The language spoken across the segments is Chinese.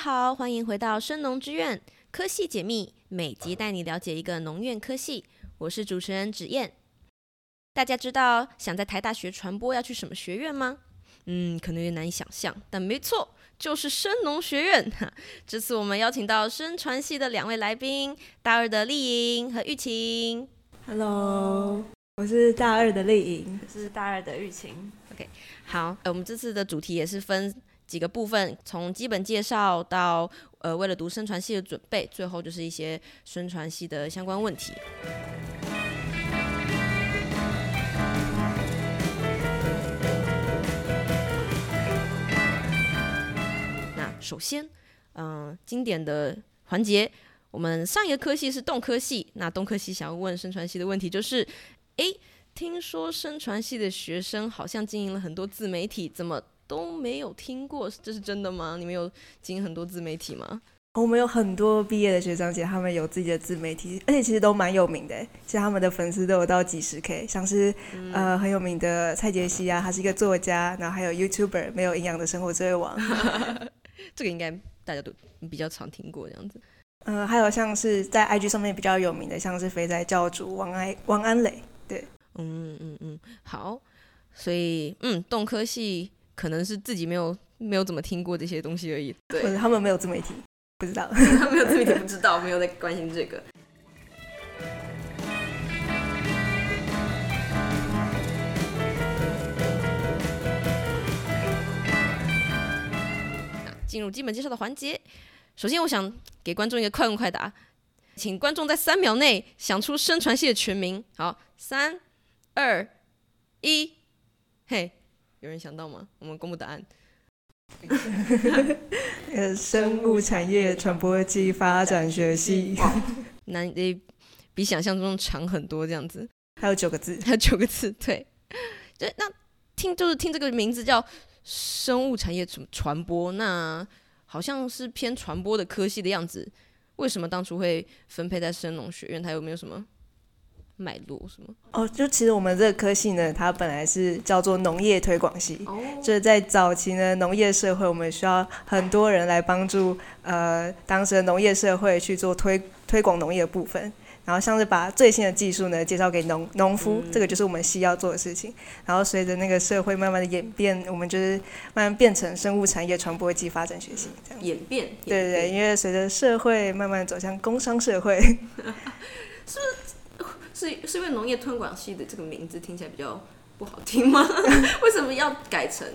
好，欢迎回到生农之院科系解密，每集带你了解一个农院科系。我是主持人芷燕。大家知道想在台大学传播要去什么学院吗？嗯，可能有点难以想象，但没错，就是生农学院。这次我们邀请到生传系的两位来宾，大二的丽莹和玉晴。Hello，我是大二的丽莹，我是大二的玉晴。OK，好，我们这次的主题也是分。几个部分，从基本介绍到呃，为了读生传系的准备，最后就是一些生传系的相关问题。那首先，嗯、经典的环节，我们上一个科系是动科系，那动科系想要问生传系的问题就是，哎，听说生传系的学生好像经营了很多自媒体，怎么？都没有听过，这是真的吗？你们有经营很多自媒体吗？我们有很多毕业的学长姐，他们有自己的自媒体，而且其实都蛮有名的。其实他们的粉丝都有到几十 K，像是、嗯、呃很有名的蔡杰西啊，他是一个作家，然后还有 YouTuber 没有营养的生活智慧王，这个应该大家都比较常听过这样子。呃，还有像是在 IG 上面比较有名的，像是肥仔教主王安王安磊，对，嗯嗯嗯，好，所以嗯，动科系。可能是自己没有没有怎么听过这些东西而已。对，他们没有自媒体，不知道。他们没有自媒体，不知道，没有在关心这个。进入基本介绍的环节，首先我想给观众一个快问快答，请观众在三秒内想出生传系的全名。好，三、二、一，嘿。有人想到吗？我们公布答案。呃，生物产业传播暨发展学系，难诶，比想象中长很多，这样子。还有九个字，还有九个字，对。就，那听就是听这个名字叫生物产业传传播，那好像是偏传播的科系的样子。为什么当初会分配在生农学院？它有没有什么？脉络是吗？哦，就其实我们这个科系呢，它本来是叫做农业推广系，哦、就是在早期呢，农业社会我们需要很多人来帮助呃当时的农业社会去做推推广农业的部分，然后像是把最新的技术呢介绍给农农夫，嗯，这个就是我们系要做的事情。然后随着那个社会慢慢的演变，我们就是慢慢变成生物产业传播及发展学系这样演变。演变，对对对，因为随着社会慢慢走向工商社会，是不是？是是因为农业推广系的这个名字听起来比较不好听吗？为什么要改成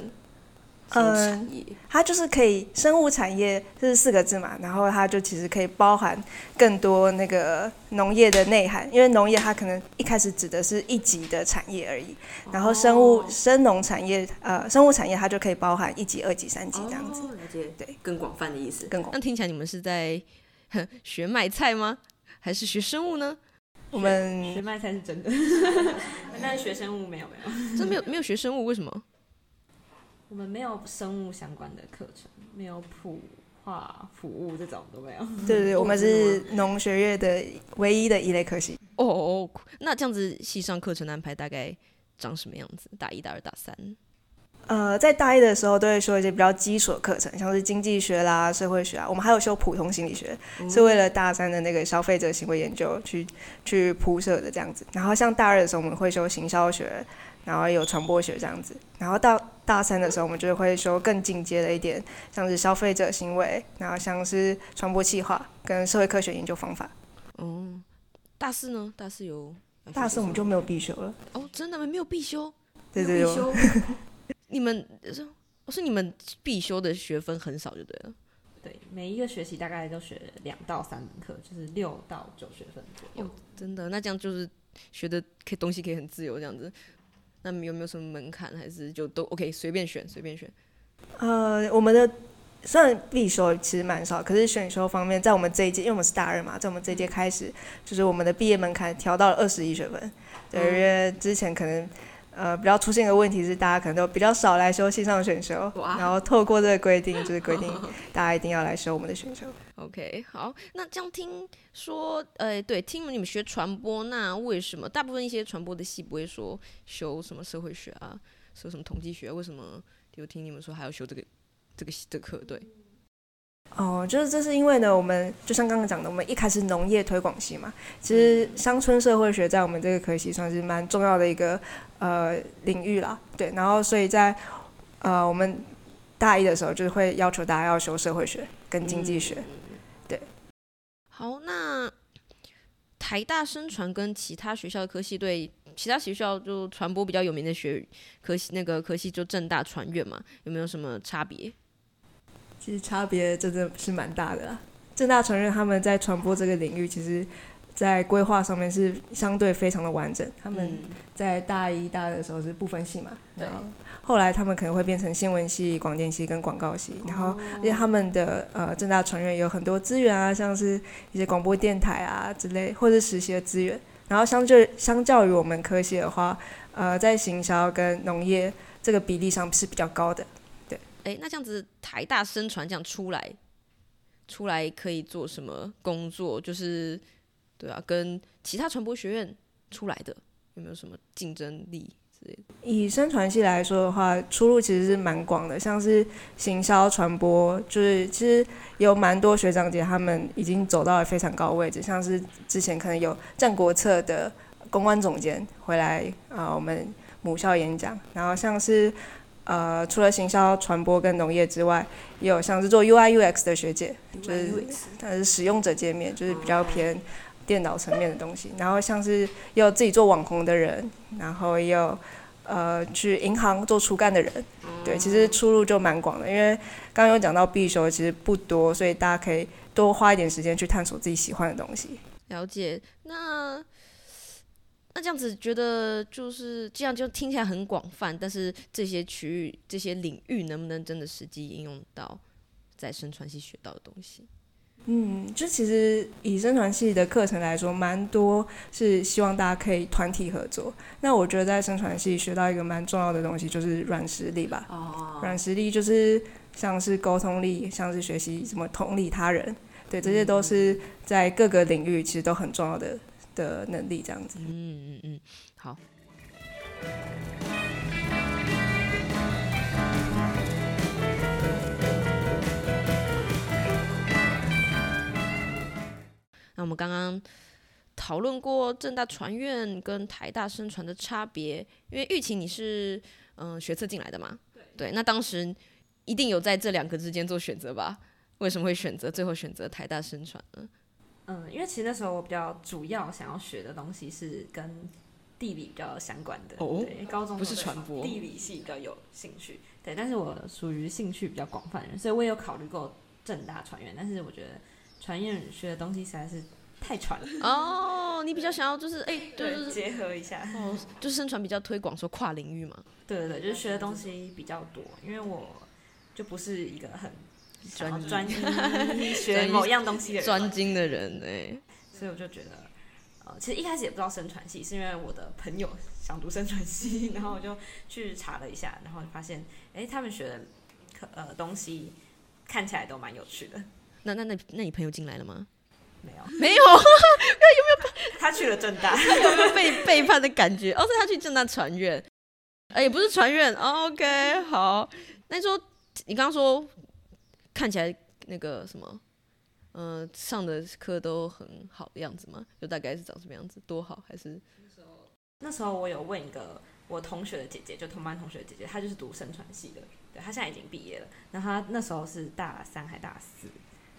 生物产业？呃，它就是可以生物产业，这是四个字嘛，然后它就其实可以包含更多那个农业的内涵，因为农业它可能一开始指的是一级的产业而已，然后生物、哦、生农产业呃生物产业它就可以包含一级、二级、三级这样子，哦、对，更广泛的意思。更广。那听起来你们是在 学卖菜吗？还是学生物呢？我们学卖才是真的，但是学生物没有没有，真没有没有学生物，为什么？我们没有生物相关的课程，没有普化、服务这种都没有。对对对，我们是农学院的唯一的一类科系。哦哦，那这样子系上课程安排大概长什么样子？大一、大二、大三？呃，在大一的时候都会修一些比较基础的课程，像是经济学啦、社会学啊。我们还有修普通心理学，嗯、是为了大三的那个消费者行为研究去去铺设的这样子。然后像大二的时候，我们会修行销学，然后有传播学这样子。然后到大三的时候，我们就会修更进阶的一点，像是消费者行为，然后像是传播计划跟社会科学研究方法。嗯，大四呢？大四有？大四我们就没有必修了。哦，真的吗？没有必修？对对对。你们是，我说你们必修的学分很少就对了。对，每一个学期大概都学两到三门课，就是六到九学分左右。哦，真的？那这样就是学的可以东西可以很自由这样子。那有没有什么门槛？还是就都 OK 随便选随便选？呃，我们的虽然必修其实蛮少，可是选修方面，在我们这一届，因为我们是大二嘛，在我们这一届开始，就是我们的毕业门槛调到了二十一学分。对，因为之前可能。呃，比较出现的问题是，大家可能都比较少来修线上选修，然后透过这个规定，就是规定 大家一定要来修我们的选修。OK，好，那这样听说，呃，对，听你们学传播，那为什么大部分一些传播的系不会说修什么社会学啊，修什么统计学？为什么？有听你们说还要修这个这个这个课？对。哦，就是这是因为呢，我们就像刚刚讲的，我们一开始农业推广系嘛，其实乡村社会学在我们这个科系算是蛮重要的一个呃领域啦。对，然后所以在呃我们大一的时候，就是会要求大家要修社会学跟经济学。对，好，那台大生传跟其他学校的科系，对其他学校就传播比较有名的学科系，那个科系就正大传院嘛，有没有什么差别？其实差别真的是蛮大的啦。正大传院他们在传播这个领域，其实，在规划上面是相对非常的完整。他们在大一、大二的时候是不分系嘛，对。后来他们可能会变成新闻系、广电系跟广告系。然后，因为他们的呃正大传院有很多资源啊，像是一些广播电台啊之类，或是实习的资源。然后相对相较于我们科系的话，呃，在行销跟农业这个比例上是比较高的。哎，那这样子台大生传这样出来，出来可以做什么工作？就是，对啊，跟其他传播学院出来的有没有什么竞争力之类的？以生传系来说的话，出路其实是蛮广的，像是行销传播，就是其实有蛮多学长姐他们已经走到了非常高位置，像是之前可能有战国策的公关总监回来啊、我们母校演讲，然后像是。呃，除了行销传播跟农业之外，也有像是做 UI UX 的学姐，就是它是使用者界面，就是比较偏电脑层面的东西。然后像是也有自己做网红的人，然后也有呃去银行做出干的人。对，其实出路就蛮广的，因为刚刚有讲到必修其实不多，所以大家可以多花一点时间去探索自己喜欢的东西。了解，那。那这样子觉得就是这样，就听起来很广泛，但是这些区域、这些领域能不能真的实际应用到在生传系学到的东西？嗯，就其实以生传系的课程来说，蛮多是希望大家可以团体合作。那我觉得在生传系学到一个蛮重要的东西，就是软实力吧。哦。软实力就是像是沟通力，像是学习怎么同理他人，对，这些都是在各个领域其实都很重要的。的能力这样子。嗯嗯嗯，好。那我们刚刚讨论过正大传院跟台大生传的差别，因为玉琴你是嗯、呃、学测进来的嘛？对。对，那当时一定有在这两个之间做选择吧？为什么会选择最后选择台大生传呢？嗯，因为其实那时候我比较主要想要学的东西是跟地理比较相关的。哦，对，高中不是传播，地理系比较有兴趣。对，但是我属于兴趣比较广泛的人，所以我也有考虑过正大传院，但是我觉得传院学的东西实在是太传了。哦，你比较想要就是哎，就是结合一下，哦，就是生传比较推广说跨领域嘛。对对对，就是学的东西比较多，因为我就不是一个很。专专一学某样东西的人专精的人哎、欸，所以我就觉得，呃，其实一开始也不知道生传系，是因为我的朋友想读生传系，然后我就去查了一下，然后发现，哎、欸，他们学的课呃东西看起来都蛮有趣的。那那那那你朋友进来了吗？没有，没有，有没有？他去了正大，有没有被 背叛的感觉？哦，是他去正大传院，哎、欸，不是传院、哦。OK，好，那你说你刚刚说。看起来那个什么，呃，上的课都很好的样子吗？就大概是长什么样子？多好还是？那时候我有问一个我同学的姐姐，就同班同学的姐姐，她就是读生传系的，对，她现在已经毕业了。然后她那时候是大三还大四，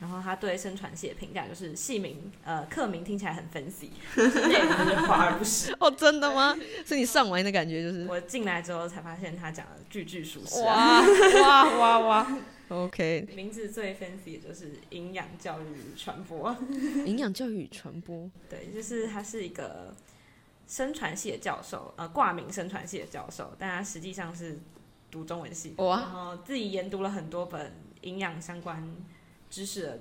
然后她对生传系的评价就是系名，呃，课名听起来很 fancy，华而不实。哦，真的吗？是你上完的感觉就是？我进来之后才发现她讲的句句属实。哇哇哇哇！哇 OK，名字最 fancy 的就是营养教育与传播。营养教育与传播，对，就是他是一个生传系的教授，呃，挂名生传系的教授，但他实际上是读中文系，哇。然后自己研读了很多本营养相关知识的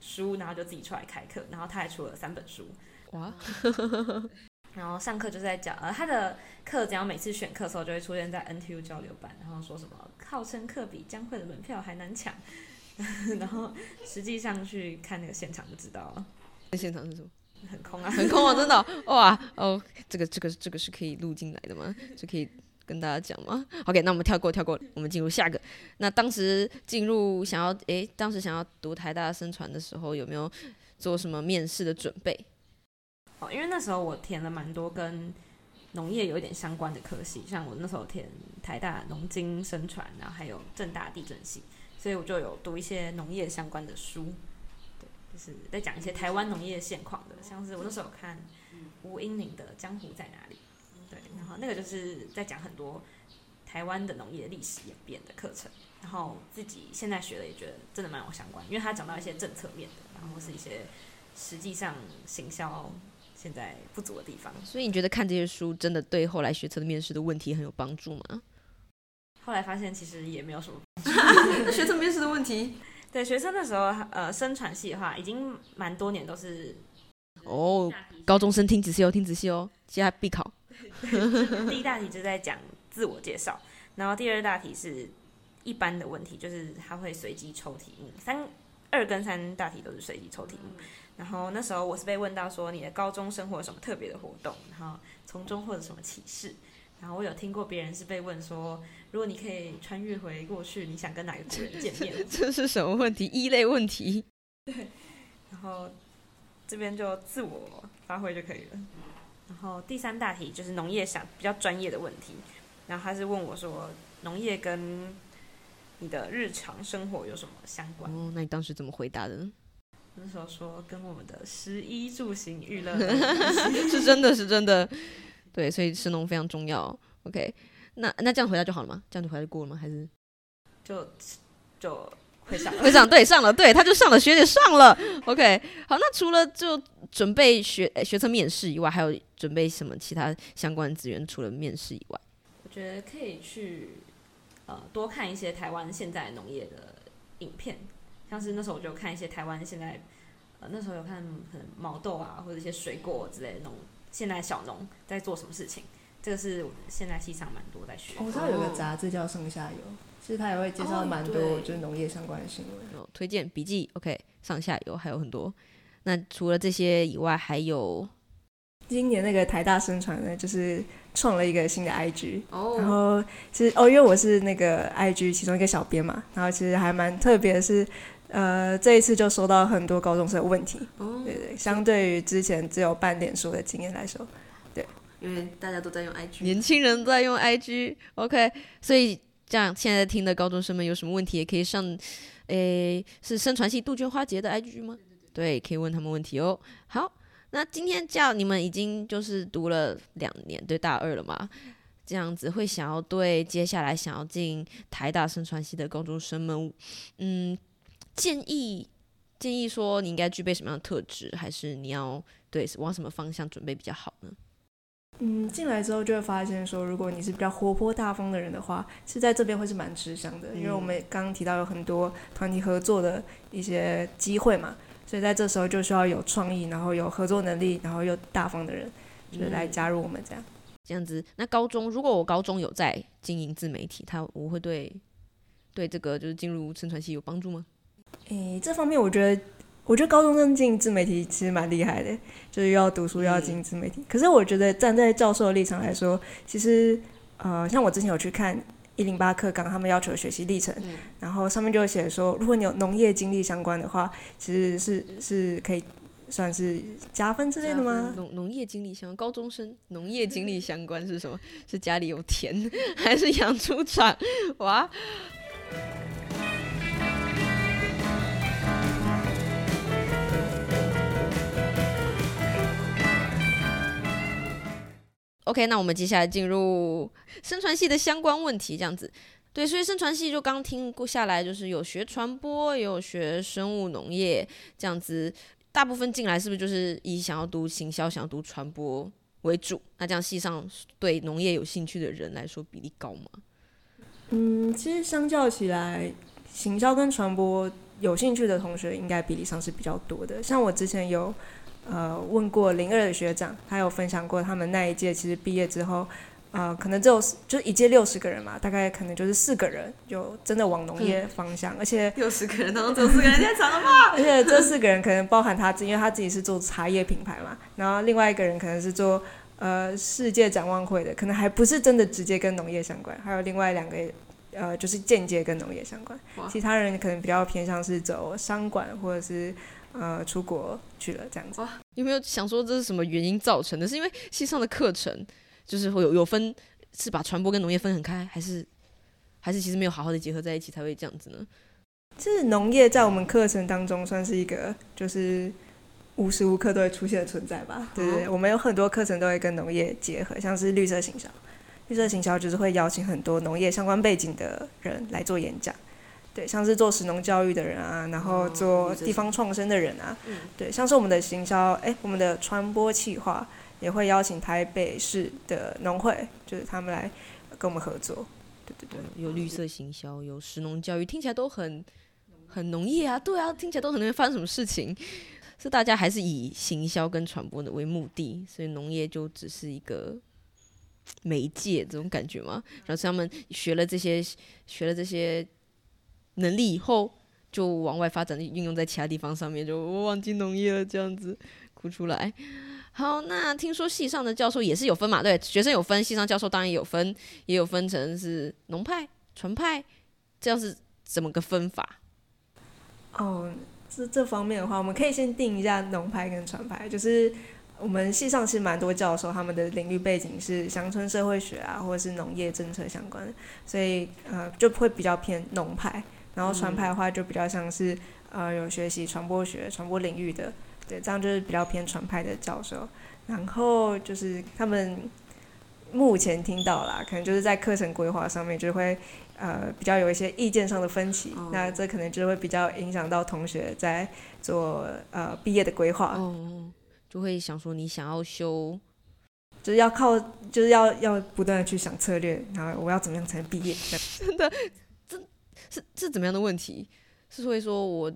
书，然后就自己出来开课，然后他还出了三本书，哇。然后上课就是在讲，呃，他的课只要每次选课的时候，就会出现在 NTU 交流版，然后说什么号称课比江会的门票还难抢，然后实际上去看那个现场就知道了。那现场是什么？很空啊，很空啊，真的、哦、哇哦，这个这个这个是可以录进来的吗？是可以跟大家讲吗？OK，那我们跳过跳过，我们进入下个。那当时进入想要诶，当时想要读台大生传的时候，有没有做什么面试的准备？因为那时候我填了蛮多跟农业有一点相关的科系，像我那时候填台大农经生传，然后还有政大地政系，所以我就有读一些农业相关的书，对，就是在讲一些台湾农业现况的，像是我那时候看吴英宁的《江湖在哪里》。对，然后那个就是在讲很多台湾的农业历史演变的课程，然后自己现在学的也觉得真的蛮有相关，因为他讲到一些政策面的，然后是一些实际上行销现在不足的地方。所以你觉得看这些书真的对后来学测的面试的问题很有帮助吗？后来发现其实也没有什么 学测面试的问题。对，学生的时候，呃，生传系的话已经蛮多年都是哦，高中生听仔细哦，听仔细哦，接下来必考。第一大题就在讲自我介绍，然后第二大题是一般的问题，就是他会随机抽题目，三二跟三大题都是随机抽题目。然后那时候我是被问到说，你的高中生活有什么特别的活动，然后从中获得什么启示。然后我有听过别人是被问说，如果你可以穿越回过去，你想跟哪个古人见面？这是什么问题？一类问题。对，然后这边就自我发挥就可以了。然后第三大题就是农业想比较专业的问题，然后他是问我说，农业跟你的日常生活有什么相关？哦，那你当时怎么回答的呢？那时候说跟我们的食衣住行娱乐 是真的是真的，对，所以食农非常重要。OK，那那这样回答就好了吗？这样就回答就过了吗？还是就就。会上，会上，对，上了，对，他就上了，学姐上了，OK，好，那除了就准备学学测面试以外，还有准备什么其他相关资源？除了面试以外，我觉得可以去呃多看一些台湾现在农业的影片，像是那时候我就看一些台湾现在呃那时候有看可能毛豆啊或者一些水果之类的农现在小农在做什么事情，这个是我现在系上蛮多在学。我知道有个杂志叫《上下游》。其实他也会介绍蛮多就是农业相关的新闻，哦，推荐笔记，OK，上下游还有很多。那除了这些以外，还有今年那个台大宣传呢，就是创了一个新的 IG，哦，然后其实哦，因为我是那个 IG 其中一个小编嘛，然后其实还蛮特别的是，呃，这一次就收到很多高中生的问题，哦，对对，相对于之前只有半点书的经验来说，对，因为大家都在用 IG，年轻人都在用 IG，OK，所以。这样，现在听的高中生们有什么问题，也可以上，诶，是生传系杜鹃花节的 IG 吗？对，可以问他们问题哦。好，那今天叫你们已经就是读了两年，对，大二了嘛？这样子会想要对接下来想要进台大生传系的高中生们，嗯，建议建议说你应该具备什么样的特质，还是你要对往什么方向准备比较好呢？嗯，进来之后就会发现说，如果你是比较活泼大方的人的话，是在这边会是蛮吃香的，嗯、因为我们刚刚提到有很多团体合作的一些机会嘛，所以在这时候就需要有创意，然后有合作能力，然后又大方的人，就是来加入我们这样。这样子，那高中如果我高中有在经营自媒体，他我会对对这个就是进入生传系有帮助吗？诶，这方面我觉得。我觉得高中生进自媒体其实蛮厉害的，就是要读书又要进自媒体。可是我觉得站在教授的立场来说，其实呃，像我之前有去看一零八课纲，他们要求的学习历程，然后上面就写说，如果你有农业经历相关的话，其实是是可以算是加分之类的吗？农农业经历相关，高中生农业经历相关是什么？是家里有田，还是养猪场？哇！OK，那我们接下来进入生传系的相关问题，这样子。对，所以生传系就刚听过下来，就是有学传播，也有学生物农业这样子。大部分进来是不是就是以想要读行销、想要读传播为主？那这样系上对农业有兴趣的人来说比例高吗？嗯，其实相较起来，行销跟传播有兴趣的同学应该比例上是比较多的。像我之前有。呃，问过零二的学长，他有分享过他们那一届其实毕业之后，呃，可能只有就一届六十个人嘛，大概可能就是四个人就真的往农业方向，嗯、而且六十个人当中只有四个人太长了吧？而且这四个人可能包含他自己，因为他自己是做茶叶品牌嘛，然后另外一个人可能是做呃世界展望会的，可能还不是真的直接跟农业相关，还有另外两个呃就是间接跟农业相关，其他人可能比较偏向是走商管或者是呃出国去了这样子。有没有想说这是什么原因造成的？是因为系上的课程就是会有有分，是把传播跟农业分很开，还是还是其实没有好好的结合在一起才会这样子呢？就是农业在我们课程当中算是一个就是无时无刻都会出现的存在吧。对对，我们有很多课程都会跟农业结合，像是绿色行销，绿色行销就是会邀请很多农业相关背景的人来做演讲。对，像是做食农教育的人啊，然后做地方创生的人啊，嗯、对，像是我们的行销，哎，我们的传播企划也会邀请台北市的农会，就是他们来跟我们合作。对对对，有绿色行销，有食农教育，听起来都很很农业啊，对啊，听起来都很能发生什么事情。是大家还是以行销跟传播的为目的，所以农业就只是一个媒介这种感觉吗？然后他们学了这些，学了这些。能力以后就往外发展，运用在其他地方上面，就我忘记农业了这样子，哭出来。好，那听说系上的教授也是有分嘛？对，学生有分，系上教授当然也有分，也有分成是农派、纯派，这样是怎么个分法？哦，这这方面的话，我们可以先定一下农派跟传派，就是我们系上是蛮多教授，他们的领域背景是乡村社会学啊，或者是农业政策相关的，所以呃就会比较偏农派。然后传派的话就比较像是，呃，有学习传播学、传播领域的，对，这样就是比较偏传派的教授。然后就是他们目前听到啦，可能就是在课程规划上面就会，呃，比较有一些意见上的分歧。哦、那这可能就会比较影响到同学在做呃毕业的规划。哦，就会想说你想要修，就是要靠，就是要要不断的去想策略，然后我要怎么样才能毕业？真的。是是怎么样的问题？是会说我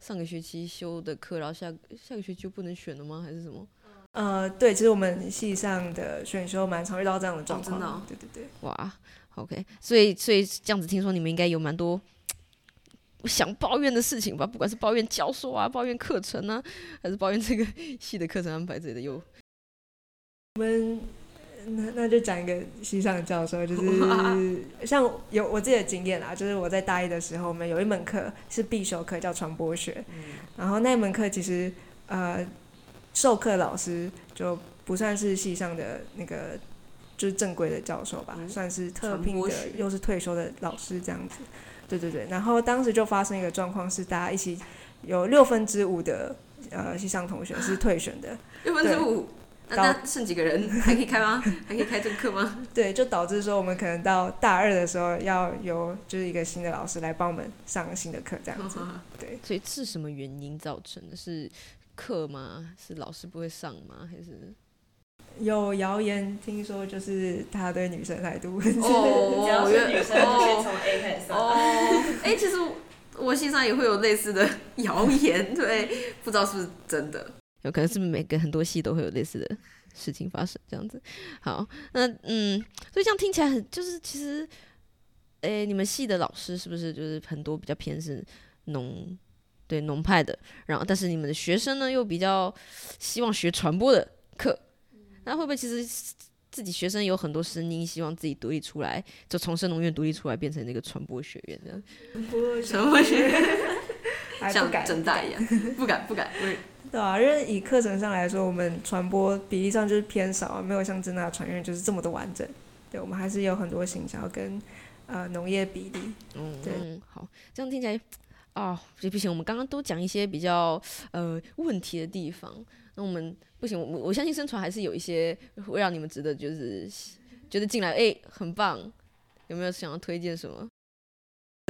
上个学期修的课，然后下下个学期就不能选了吗？还是什么？呃，对，其实我们系上的选修蛮常遇到这样的状况。哦，真的哦？对对对。哇，OK，所以所以这样子，听说你们应该有蛮多想抱怨的事情吧？不管是抱怨教授啊，抱怨课程啊，还是抱怨这个系的课程安排之类的，有我们。那那就讲一个西上的教授，就是像有我自己的经验啦，就是我在大一的时候，我们有一门课是必修课，叫传播学。然后那门课其实呃，授课老师就不算是系上的那个就是正规的教授吧，算是特聘的，又是退休的老师这样子。对对对。然后当时就发生一个状况，是大家一起有六分之五的呃系上同学是退选的。六分之五。那剩几个人 还可以开吗？还可以开这个课吗？对，就导致说我们可能到大二的时候要有就是一个新的老师来帮我们上新的课这样子。对，所以是什么原因造成的？是课吗？是老师不会上吗？还是有谣言听说就是他对女生态度？哦，只要是女生就先从 A 开始上。哦，哎、欸，其实我心上也会有类似的谣言，对，不知道是不是真的。有可能是每个很多系都会有类似的事情发生，这样子。好，那嗯，所以这样听起来很就是其实，诶、你们系的老师是不是就是很多比较偏是农对农派的？然后，但是你们的学生呢又比较希望学传播的课，那会不会其实自己学生有很多声音，希望自己独立出来，就从生农院独立出来，变成那个传播学院这样？传播学院像真大一样，不敢不敢。对啊，因为以课程上来说，我们传播比例上就是偏少，没有像真大传院就是这么的完整。对，我们还是有很多行销跟呃农业比例。嗯，对，好，这样听起来啊，不、哦、不行，我们刚刚都讲一些比较呃问题的地方，那我们不行，我我相信生传还是有一些会让你们值得就是觉得进来哎很棒，有没有想要推荐什么？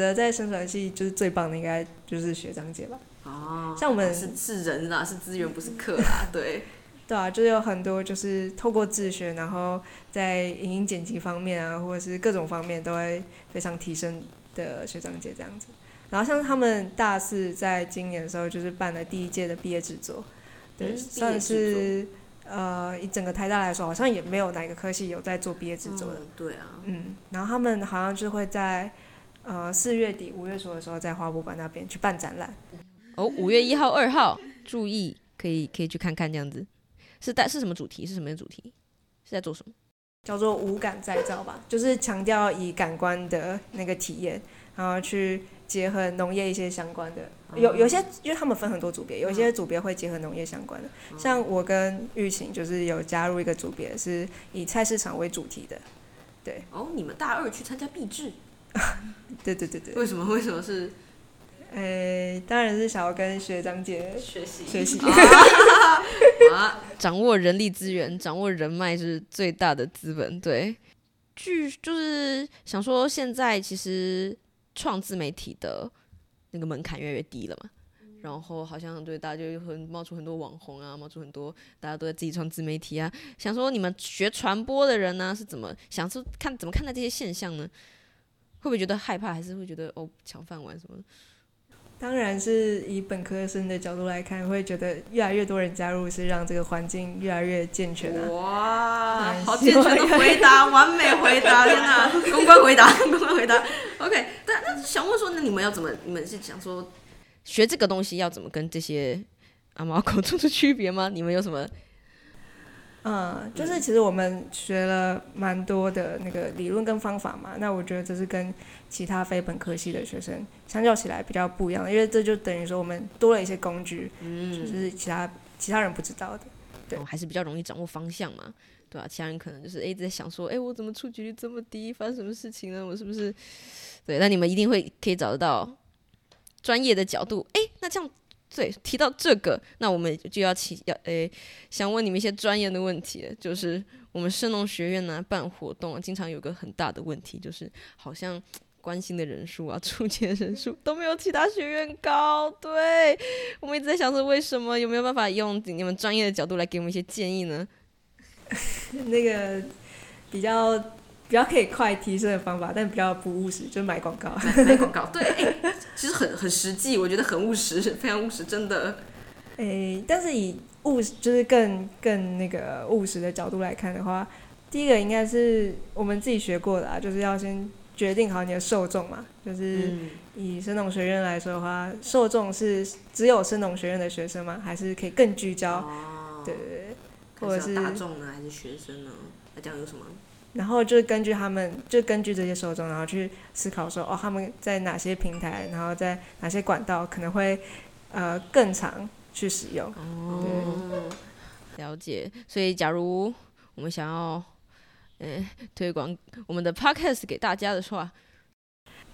觉得在生传系就是最棒的应该就是学长姐吧。哦，像我们是是人啦，是资源，不是课啦，对，对啊，就是有很多就是透过自学，然后在影音剪辑方面啊，或者是各种方面都会非常提升的学长姐这样子。然后像他们大四在今年的时候，就是办了第一届的毕业制作，对，算是呃以整个台大来说，好像也没有哪个科系有在做毕业制作的，嗯，对啊，嗯，然后他们好像就会在呃四月底五月初的时候，在花博馆那边去办展览。哦，五月一号、二号，注意，可以可以去看看这样子，是带是什么主题？是什么主题？是在做什么？叫做无感再造吧，就是强调以感官的那个体验，然后去结合农业一些相关的。有有些，因为他们分很多组别，有些组别会结合农业相关的。像我跟玉琴就是有加入一个组别，是以菜市场为主题的。对。哦，你们大二去参加毕制？对对对对。为什么？为什么是？哎，当然是想要跟学长姐学习学习。啊，掌握人力资源，掌握人脉是最大的资本。对，据就是想说，现在其实创自媒体的那个门槛越来越低了嘛。然后好像对大家就很冒出很多网红啊，冒出很多大家都在自己创自媒体啊。想说你们学传播的人呢、啊，是怎么想说看怎么看待这些现象呢？会不会觉得害怕，还是会觉得哦抢饭碗什么的？当然是以本科生的角度来看，会觉得越来越多人加入是让这个环境越来越健全啊！哇，好健全的回答，完美回答，天哪！公关回答，公关回答。OK，但那想问说，那你们要怎么？你们是想说学这个东西要怎么跟这些阿猫狗做出区别吗？你们有什么？嗯，就是其实我们学了蛮多的那个理论跟方法嘛，那我觉得这是跟其他非本科系的学生相较起来比较不一样的，因为这就等于说我们多了一些工具，嗯，就是其他其他人不知道的，对，还是比较容易掌握方向嘛，对吧？其他人可能就是一直在想说，哎，我怎么出局率这么低，发生什么事情呢？我是不是？对，那你们一定会可以找得到专业的角度，哎，那这样。对，提到这个，那我们就要请要诶，想问你们一些专业的问题，就是我们圣农学院呢、啊、办活动啊，经常有个很大的问题，就是好像 关心的人数啊、出钱的人数都没有其他学院高。对，我们一直在想说，为什么？有没有办法用你们专业的角度来给我们一些建议呢？那个比较。比较可以快提升的方法，但比较不务实，就是买广告。买广告，对，哎、欸，其实很很实际，我觉得很务实，非常务实，真的。诶、欸，但是以务实，就是更更那个务实的角度来看的话，第一个应该是我们自己学过的啊，就是要先决定好你的受众嘛。就是以生农学院来说的话，受众是只有生农学院的学生吗？还是可以更聚焦？哦、对对对，或者是大众呢，还是学生呢？那这样有什么？然后就是根据他们，就根据这些受众，然后去思考说，哦，他们在哪些平台，然后在哪些管道可能会，呃，更常去使用。哦，了解。所以，假如我们想要，嗯，推广我们的 podcast 给大家的话，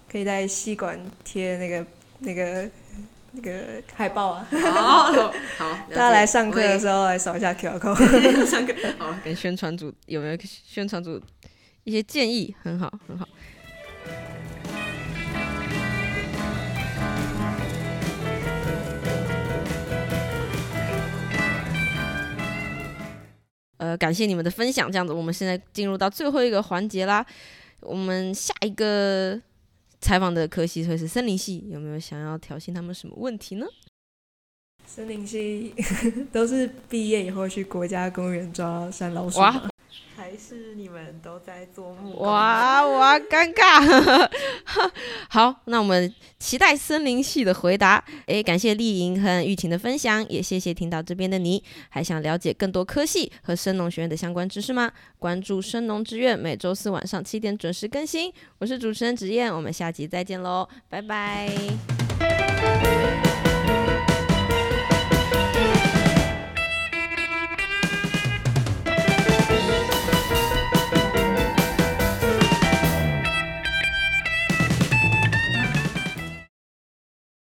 可以在吸管贴那个那个。那个海报啊，好，好，大家来上课的时候来扫一下 QR code。上课，好，跟宣传组有没有宣传组一些建议？很好，很好。呃，感谢你们的分享。这样子，我们现在进入到最后一个环节啦。我们下一个。采访的科系会是森林系，有没有想要挑衅他们什么问题呢？森林系 都是毕业以后去国家公园抓山老鼠。还是你们都在做木工？哇哇，尴尬！好，那我们期待森林系的回答。诶，感谢丽莹和玉琴的分享，也谢谢听到这边的你。还想了解更多科系和深农学院的相关知识吗？关注深农之院，每周四晚上七点准时更新。我是主持人紫燕，我们下集再见喽，拜拜。